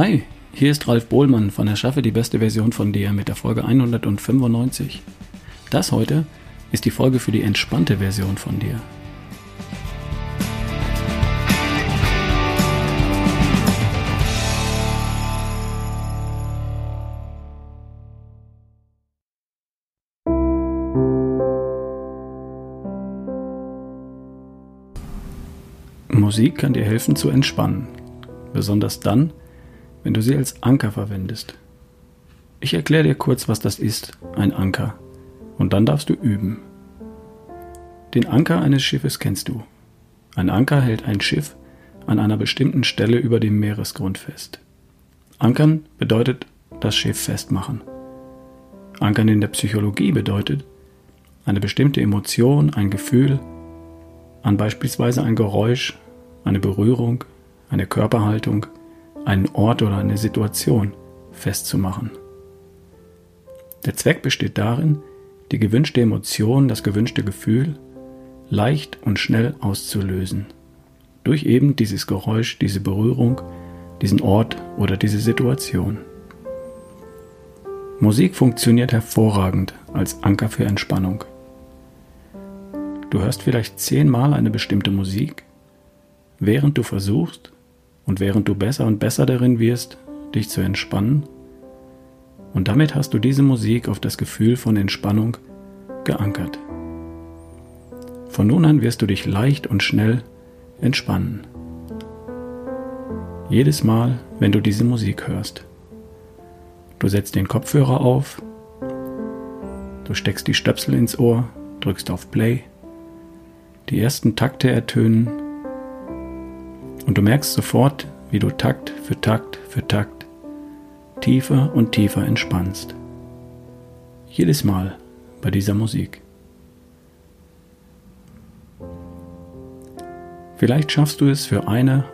Hi, hier ist Ralf Bohlmann von Erschaffe die beste Version von dir mit der Folge 195. Das heute ist die Folge für die entspannte Version von dir. Musik kann dir helfen zu entspannen, besonders dann, wenn du sie als Anker verwendest. Ich erkläre dir kurz, was das ist, ein Anker, und dann darfst du üben. Den Anker eines Schiffes kennst du. Ein Anker hält ein Schiff an einer bestimmten Stelle über dem Meeresgrund fest. Ankern bedeutet das Schiff festmachen. Ankern in der Psychologie bedeutet, eine bestimmte Emotion, ein Gefühl, an beispielsweise ein Geräusch, eine Berührung, eine Körperhaltung, einen Ort oder eine Situation festzumachen. Der Zweck besteht darin, die gewünschte Emotion, das gewünschte Gefühl leicht und schnell auszulösen. Durch eben dieses Geräusch, diese Berührung, diesen Ort oder diese Situation. Musik funktioniert hervorragend als Anker für Entspannung. Du hörst vielleicht zehnmal eine bestimmte Musik, während du versuchst, und während du besser und besser darin wirst, dich zu entspannen, und damit hast du diese Musik auf das Gefühl von Entspannung geankert. Von nun an wirst du dich leicht und schnell entspannen. Jedes Mal, wenn du diese Musik hörst. Du setzt den Kopfhörer auf, du steckst die Stöpsel ins Ohr, drückst auf Play, die ersten Takte ertönen und du merkst sofort, wie du Takt für Takt für Takt tiefer und tiefer entspannst. Jedes Mal bei dieser Musik. Vielleicht schaffst du es für eine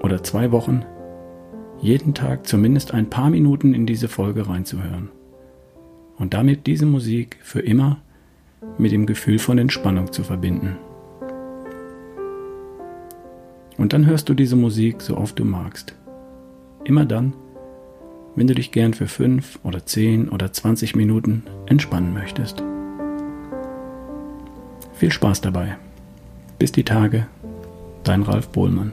oder zwei Wochen, jeden Tag zumindest ein paar Minuten in diese Folge reinzuhören und damit diese Musik für immer mit dem Gefühl von Entspannung zu verbinden. Und dann hörst du diese Musik so oft du magst. Immer dann, wenn du dich gern für 5 oder 10 oder 20 Minuten entspannen möchtest. Viel Spaß dabei. Bis die Tage, dein Ralf Bohlmann.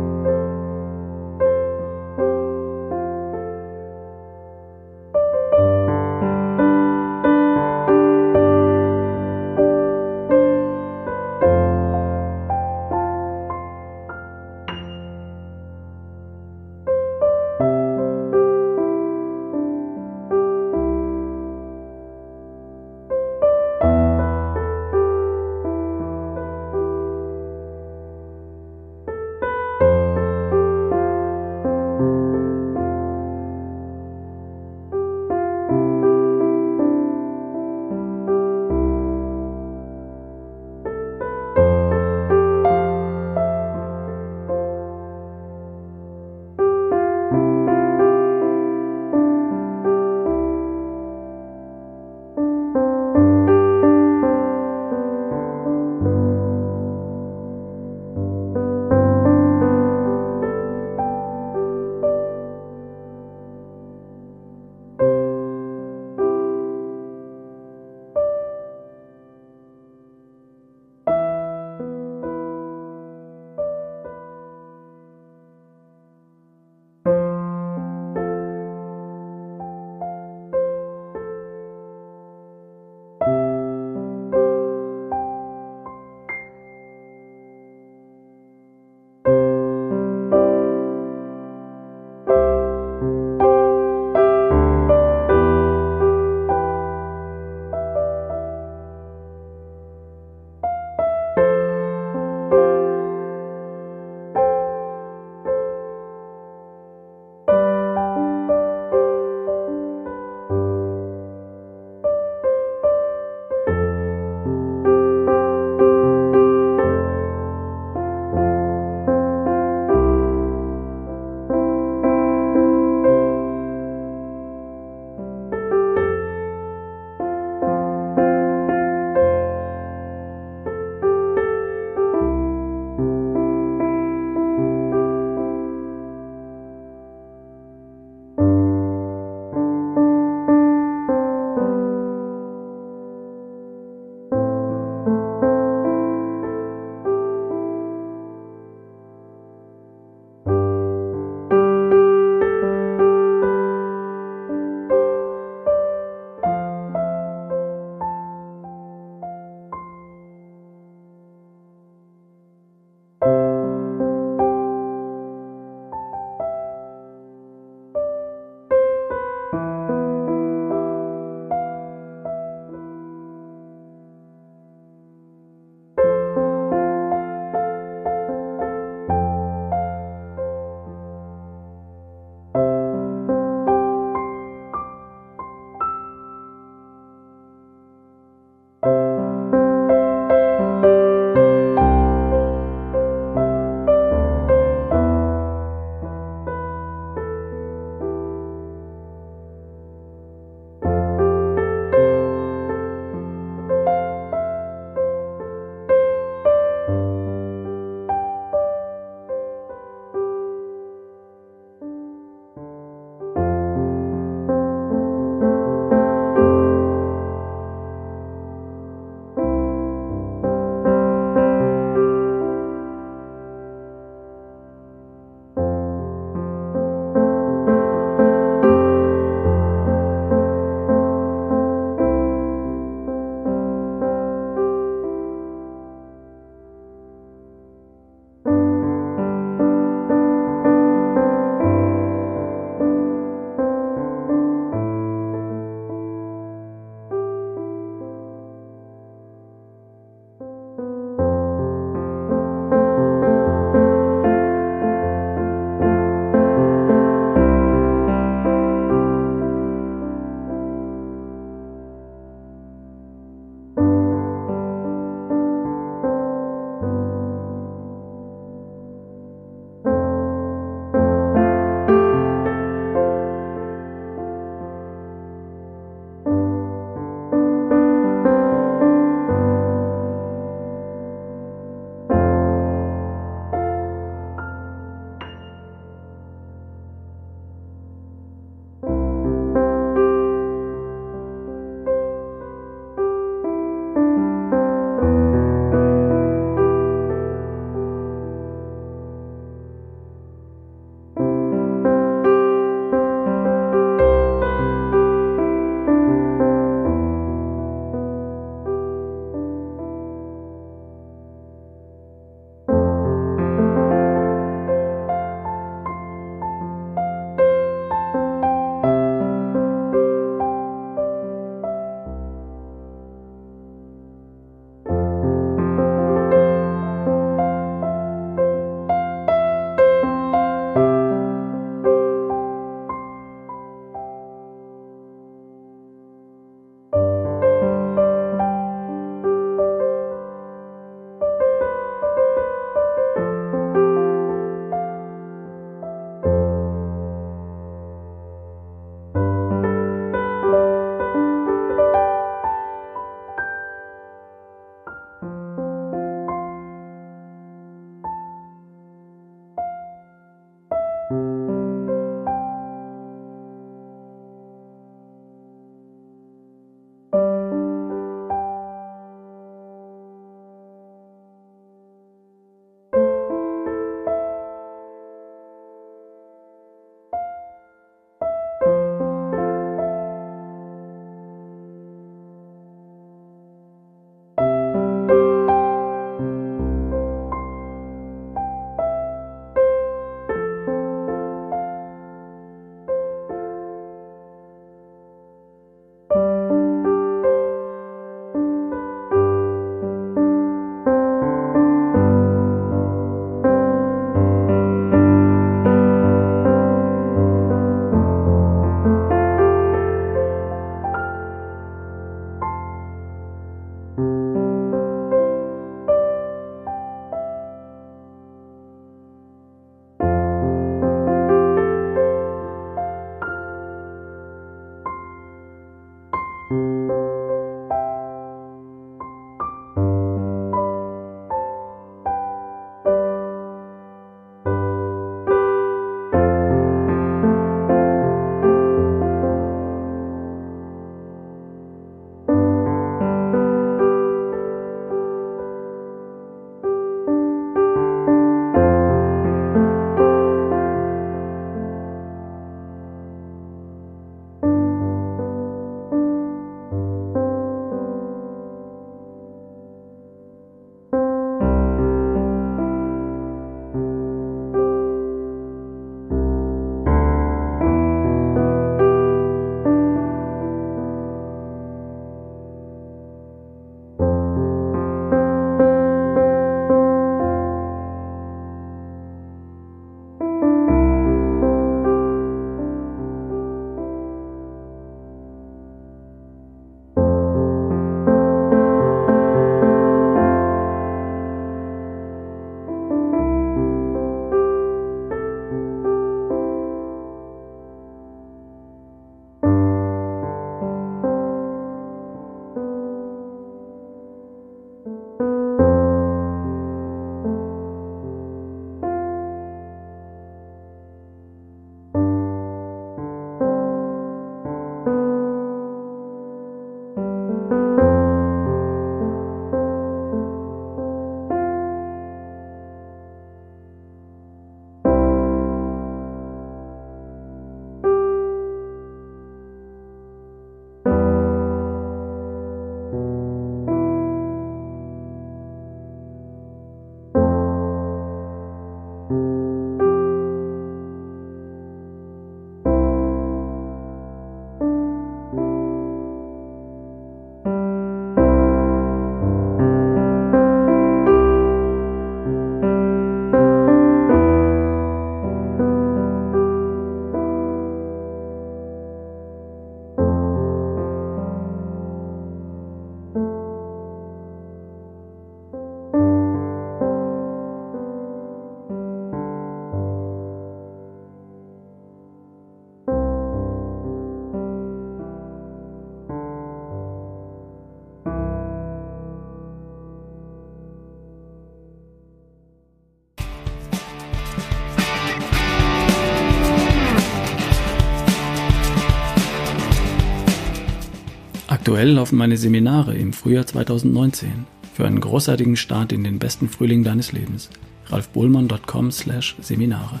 Aktuell laufen meine Seminare im Frühjahr 2019 für einen großartigen Start in den besten Frühling deines Lebens. ralfbohlmann.com/seminare.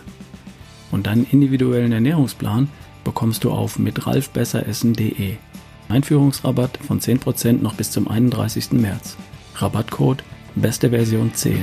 Und deinen individuellen Ernährungsplan bekommst du auf mitralfbesseressen.de. Einführungsrabatt von 10% noch bis zum 31. März. Rabattcode beste Version 10.